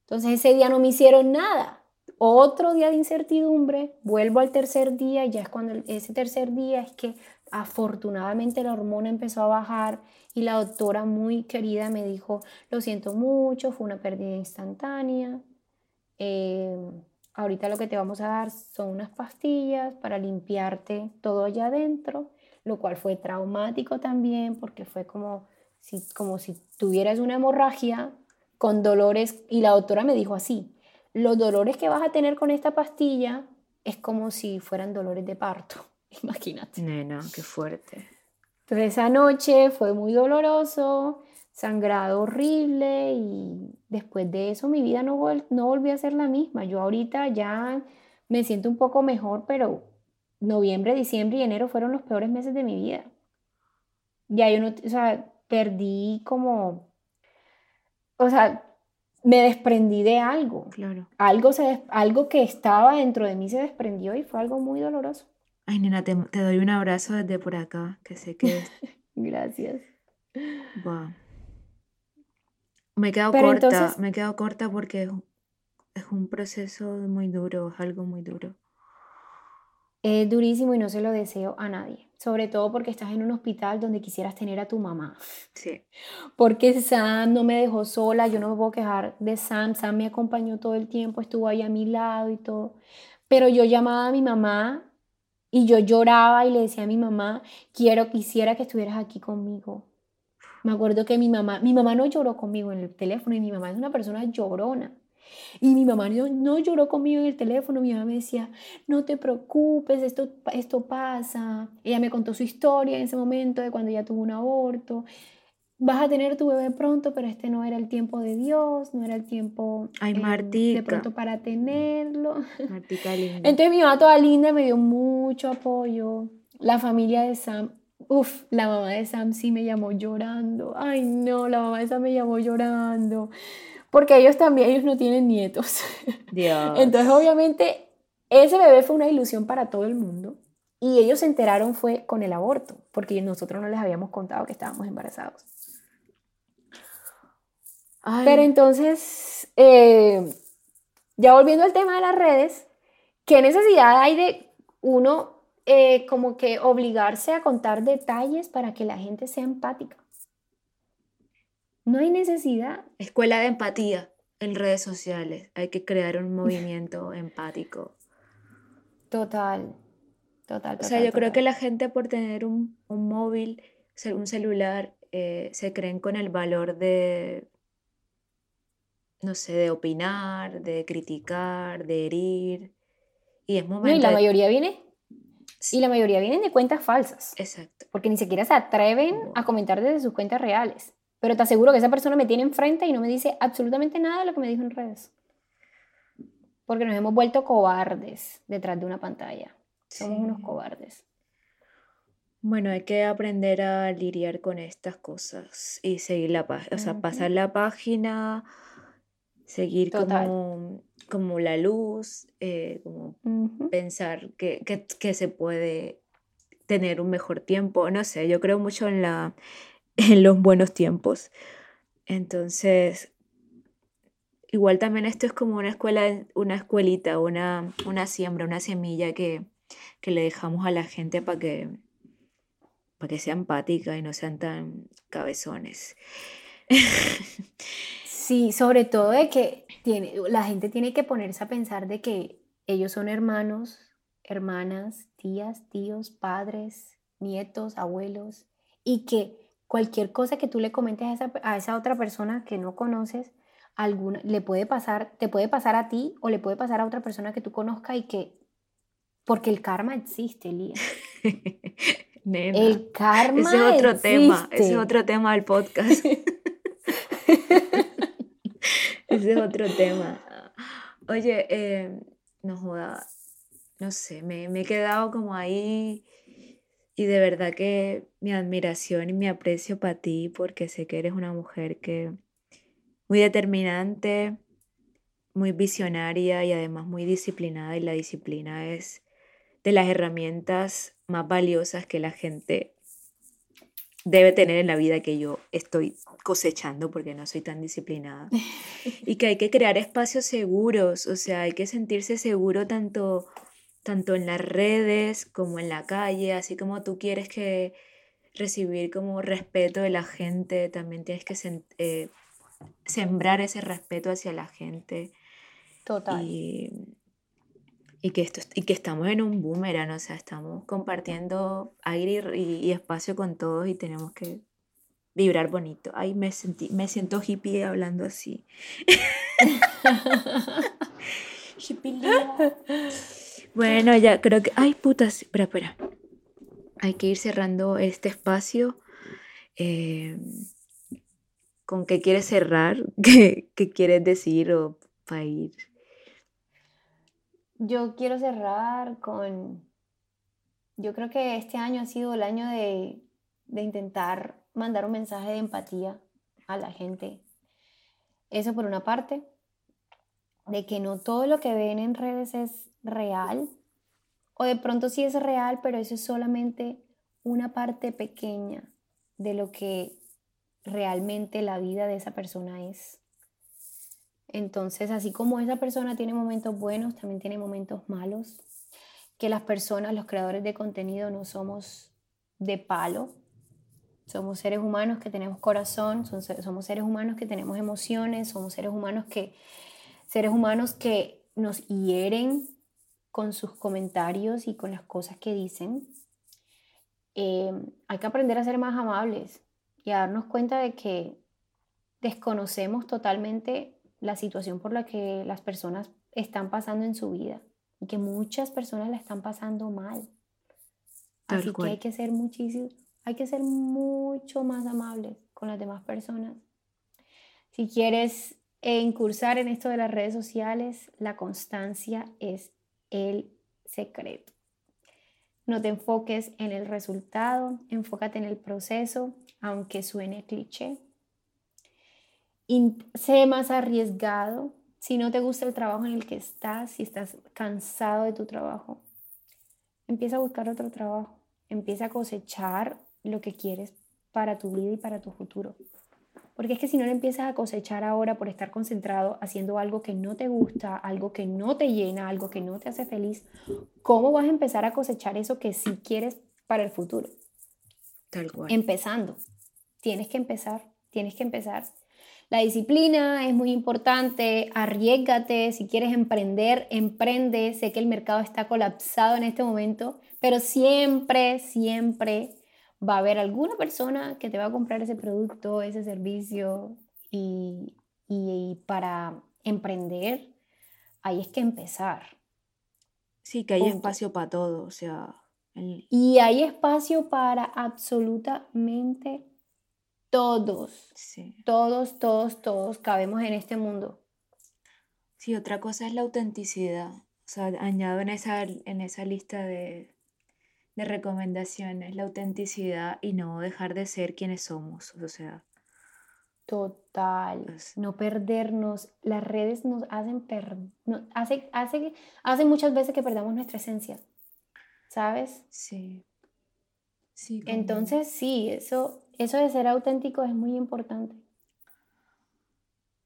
Entonces ese día no me hicieron nada otro día de incertidumbre, vuelvo al tercer día, ya es cuando ese tercer día es que afortunadamente la hormona empezó a bajar y la doctora muy querida me dijo, lo siento mucho, fue una pérdida instantánea, eh, ahorita lo que te vamos a dar son unas pastillas para limpiarte todo allá adentro, lo cual fue traumático también porque fue como si, como si tuvieras una hemorragia con dolores, y la doctora me dijo así, los dolores que vas a tener con esta pastilla es como si fueran dolores de parto, imagínate. Nena, qué fuerte. Entonces esa noche fue muy doloroso, sangrado horrible y después de eso mi vida no, no volvió a ser la misma. Yo ahorita ya me siento un poco mejor, pero noviembre, diciembre y enero fueron los peores meses de mi vida. Ya yo no, o sea, perdí como, o sea, me desprendí de algo. Claro. Algo, se, algo que estaba dentro de mí se desprendió y fue algo muy doloroso. Ay, nena, te, doy un abrazo desde por acá, que sé que... Gracias. Me he quedado corta, me he quedado corta porque es un proceso muy duro, es algo muy duro. Es durísimo y no se lo deseo a nadie, sobre todo porque estás en un hospital donde quisieras tener a tu mamá. Sí. Porque Sam no me dejó sola, yo no me puedo quejar de Sam, Sam me acompañó todo el tiempo, estuvo ahí a mi lado y todo. Pero yo llamaba a mi mamá y yo lloraba y le decía a mi mamá, quiero, quisiera que estuvieras aquí conmigo. Me acuerdo que mi mamá, mi mamá no lloró conmigo en el teléfono y mi mamá es una persona llorona. Y mi mamá no, lloró conmigo en el teléfono, mi mamá me decía, no te preocupes, esto, esto pasa. Ella me contó su historia en ese momento de cuando ella tuvo un aborto. Vas a tener tu bebé pronto, pero este no era el tiempo de Dios, no era el tiempo Ay, em, de pronto para tenerlo. Martica linda. Entonces mi mamá toda linda me dio mucho apoyo. La familia de Sam, uff, la mamá de Sam sí me llamó llorando. Ay, no, la mamá de Sam me llamó llorando porque ellos también, ellos no tienen nietos. Dios. Entonces, obviamente, ese bebé fue una ilusión para todo el mundo. Y ellos se enteraron fue con el aborto, porque nosotros no les habíamos contado que estábamos embarazados. Pero entonces, eh, ya volviendo al tema de las redes, ¿qué necesidad hay de uno eh, como que obligarse a contar detalles para que la gente sea empática? No hay necesidad. Escuela de empatía en redes sociales. Hay que crear un movimiento empático. Total, total. o sea, yo creo que la gente por tener un, móvil, un celular, eh, se creen con el valor de, no sé, de opinar, de criticar, de herir. Y es momento. y la mayoría viene. Y la mayoría vienen de cuentas falsas. Exacto. Porque ni siquiera se atreven a comentar desde sus cuentas reales. Pero te aseguro que esa persona me tiene enfrente y no me dice absolutamente nada de lo que me dijo en redes. Porque nos hemos vuelto cobardes detrás de una pantalla. Somos unos cobardes. Bueno, hay que aprender a lidiar con estas cosas y seguir la página, o sea, pasar la página, seguir como, como la luz, eh, como pensar que, que se puede tener un mejor tiempo. No sé, yo creo mucho en la, en los buenos tiempos. Entonces, igual también esto es como una escuela, una escuelita, una, una siembra, una semilla que, que le dejamos a la gente para que, para que sea empática y no sean tan cabezones. Sí, sobre todo de que tiene, la gente tiene que ponerse a pensar de que ellos son hermanos, hermanas, tías, tíos, padres, nietos, abuelos, y que cualquier cosa que tú le comentes a esa, a esa otra persona que no conoces, alguna, le puede pasar, te puede pasar a ti o le puede pasar a otra persona que tú conozcas y que, porque el karma existe, Lía. el karma Ese es otro tema, ese es otro tema del podcast. ese es otro tema. Oye, eh, no joda, no sé, me, me he quedado como ahí y de verdad que mi admiración y mi aprecio para ti, porque sé que eres una mujer que muy determinante, muy visionaria y además muy disciplinada. Y la disciplina es de las herramientas más valiosas que la gente debe tener en la vida que yo estoy cosechando porque no soy tan disciplinada. Y que hay que crear espacios seguros, o sea, hay que sentirse seguro tanto tanto en las redes como en la calle, así como tú quieres que recibir como respeto de la gente, también tienes que eh, sembrar ese respeto hacia la gente. Total. Y, que, esto, y que estamos en un boomerang, o sea, estamos compartiendo aire y, espacio con todos y tenemos que vibrar bonito. Ay, me, sentí, me siento hippie hablando así. hippie Bueno, ya creo que... Ay, putas, espera, espera. Hay que ir cerrando este espacio. Eh, ¿Con qué quieres cerrar? ¿Qué, ¿Qué, quieres decir o para ir? Yo quiero cerrar con... Yo creo que este año ha sido el año de, de intentar mandar un mensaje de empatía a la gente. Eso por una parte, de que no todo lo que ven en redes es real, o de pronto sí es real, pero eso es solamente una parte pequeña de lo que realmente la vida de esa persona es. Entonces, así como esa persona tiene momentos buenos, también tiene momentos malos, que las personas, los creadores de contenido, no somos de palo, somos seres humanos que tenemos corazón, somos seres humanos que tenemos emociones, somos seres humanos que, seres humanos que nos hieren con sus comentarios y con las cosas que dicen. Em, hay que aprender a ser más amables y a darnos cuenta de que desconocemos totalmente la situación por la que las personas están pasando en su vida y que muchas personas la están pasando mal. Así que hay que ser muchísimo, hay que ser mucho más amables con las demás personas. Si quieres incursar en esto de las redes sociales, la constancia es el secreto. No te enfoques en el resultado, enfócate en el proceso, aunque suene cliché. sé más arriesgado. Si no te gusta el trabajo en el que estás, si estás cansado de tu trabajo, empieza a buscar otro trabajo. Empieza a cosechar lo que quieres para tu vida y para tu futuro. Porque es que si no le empiezas a cosechar ahora por estar concentrado haciendo algo que no te gusta, algo que no te llena, algo que no te hace feliz, ¿cómo vas a empezar a cosechar eso que sí quieres para el futuro? Tal cual. Empezando. Tienes que empezar, tienes que empezar. La disciplina es muy importante, arriesgate, si quieres emprender, emprende. Sé que el mercado está colapsado en este momento, pero siempre, siempre va a haber alguna persona que te va a comprar ese producto, ese servicio y, para emprender ahí es que empezar. Sí, que hay espacio para todo, o sea. Y hay espacio para absolutamente todos. Sí. Todos, todos, todos cabemos en este mundo. Sí, otra cosa es la autenticidad. O sea, añado en esa, en esa lista de, de recomendaciones, la autenticidad y no dejar de ser quienes somos, o sea. Total, no perdernos. Las redes nos hacen per... hace, hace, hace muchas veces que perdamos nuestra esencia, ¿sabes? Sí. sí Entonces sí, eso, eso de ser auténtico es muy importante.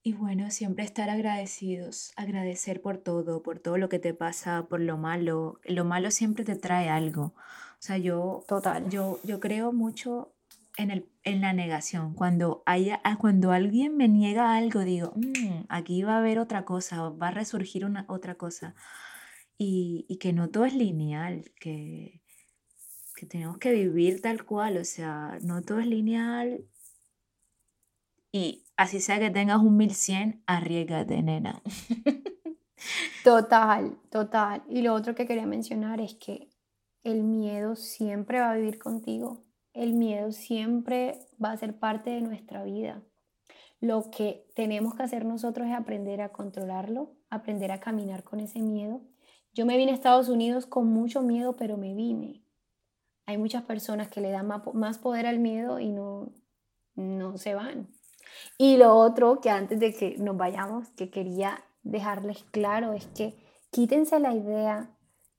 Y bueno, siempre estar agradecidos, agradecer por todo, por todo lo que te pasa, por lo malo. Lo malo siempre te trae algo. O sea, yo, Total. yo, yo creo mucho en, el, en la negación. Cuando, haya, ah, cuando alguien me niega algo, digo, mm, aquí va a haber otra cosa, va a resurgir una, otra cosa. Y, y que no todo es lineal, que, que tenemos que vivir tal cual, o sea, no todo es lineal. Y así sea que tengas un 1100, arriesgate, nena. Total, total. Y lo otro que quería mencionar es que el miedo siempre va a vivir contigo. El miedo siempre va a ser parte de nuestra vida. Lo que tenemos que hacer nosotros es aprender a controlarlo, aprender a caminar con ese miedo. Yo me vine a Estados Unidos con mucho miedo, pero me vine. Hay muchas personas que le dan más poder al miedo y no, no se van. Y lo otro que antes de que nos vayamos, que quería dejarles claro, es que quítense la idea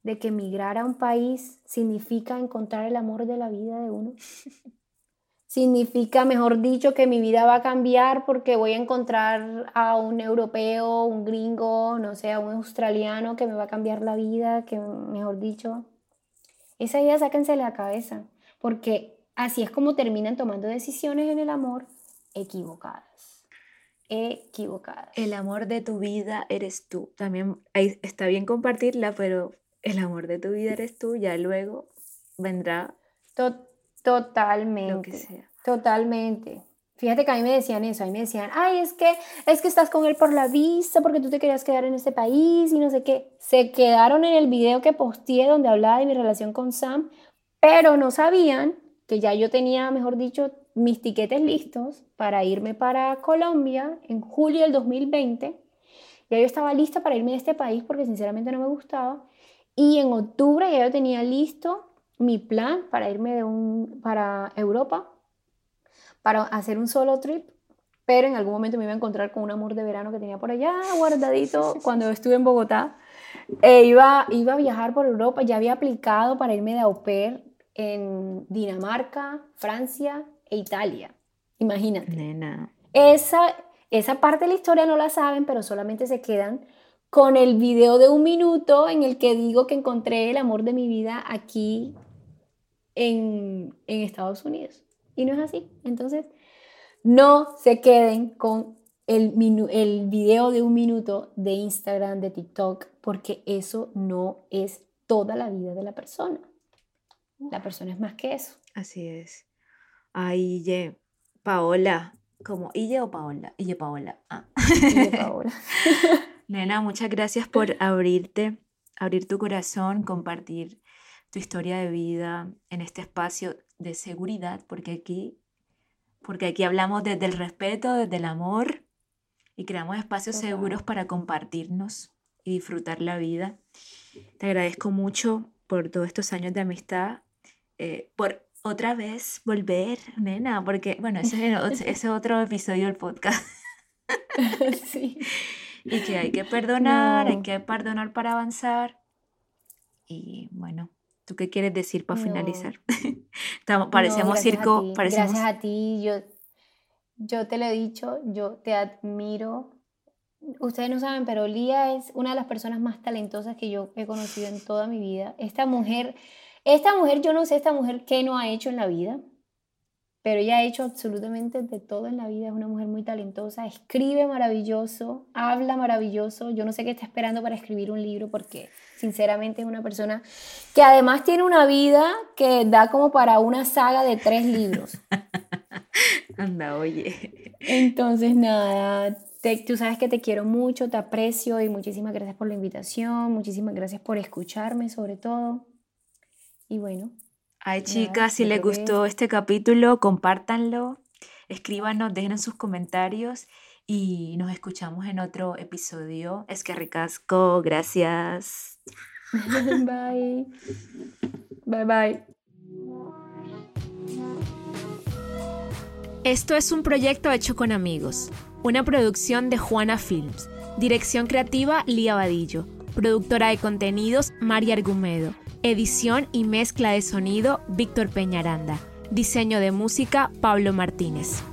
de que emigrar a un país significa encontrar el amor de la vida de uno. significa, mejor dicho, que mi vida va a cambiar porque voy a encontrar a un europeo, un gringo, no sé, a un australiano que me va a cambiar la vida, que mejor dicho. Esa idea sáquense de la cabeza, porque así es como terminan tomando decisiones en el amor equivocadas. Equivocadas. El amor de tu vida eres tú. También está bien compartirla, pero el amor de tu vida eres tú, ya luego vendrá totalmente. Lo que sea. Totalmente. Fíjate que a mí me decían eso, a mí me decían, ay, es que, es que estás con él por la vista, porque tú te querías quedar en este país y no sé qué. Se quedaron en el video que posteé donde hablaba de mi relación con Sam, pero no sabían que ya yo tenía, mejor dicho, mis tiquetes listos para irme para Colombia en julio del 2020. Ya yo estaba lista para irme de este país porque sinceramente no me gustaba. Y en octubre ya yo tenía listo mi plan para irme de un, para Europa para hacer un solo trip, pero en algún momento me iba a encontrar con un amor de verano que tenía por allá guardadito cuando estuve en Bogotá. E iba, iba a viajar por Europa, ya había aplicado para irme de au pair en Dinamarca, Francia e Italia. Imagínate. Nena. Esa, esa parte de la historia no la saben, pero solamente se quedan con el video de un minuto en el que digo que encontré el amor de mi vida aquí en, en Estados Unidos y no es así. Entonces, no se queden con el, el video de un minuto de Instagram, de TikTok, porque eso no es toda la vida de la persona. La persona es más que eso. Así es. Ay, ye, Paola, como Ille o Paola, Ille Paola. Ah. Paola. Nena, muchas gracias por abrirte, abrir tu corazón, compartir tu historia de vida en este espacio de seguridad, porque aquí, porque aquí hablamos desde el respeto, desde el amor y creamos espacios seguros para compartirnos y disfrutar la vida. Te agradezco mucho por todos estos años de amistad, eh, por otra vez volver, nena, porque, bueno, ese es otro episodio del podcast. sí. Y que hay que perdonar, hay que perdonar para avanzar. Y bueno, ¿Tú qué quieres decir para finalizar? parecemos circo. Parecemos... Gracias a ti. Yo, yo te lo he dicho, yo te admiro. Ustedes no saben, pero Lía es una de las personas más talentosas que yo he conocido en toda mi vida. Esta mujer, esta mujer, yo no sé esta mujer qué no ha hecho en la vida pero ella ha hecho absolutamente de todo en la vida, es una mujer muy talentosa, escribe maravilloso, habla maravilloso, yo no sé qué está esperando para escribir un libro porque sinceramente es una persona que además tiene una vida que da como para una saga de tres libros. Anda, oye. Entonces, nada, tú sabes que te quiero mucho, te aprecio y muchísimas gracias por la invitación, muchísimas gracias por escucharme sobre todo. Y bueno, Ay, chicas, si les gustó este capítulo, compártanlo, escríbanos, déjenos sus comentarios y nos escuchamos en otro episodio. Es que ricasco, gracias. bye. Bye bye. Esto es un proyecto hecho con amigos, una producción de Juana Films, dirección creativa Lía Vadillo, productora de contenidos María Argumedo Edición y mezcla de sonido, Víctor Peñaranda. Diseño de música, Pablo Martínez.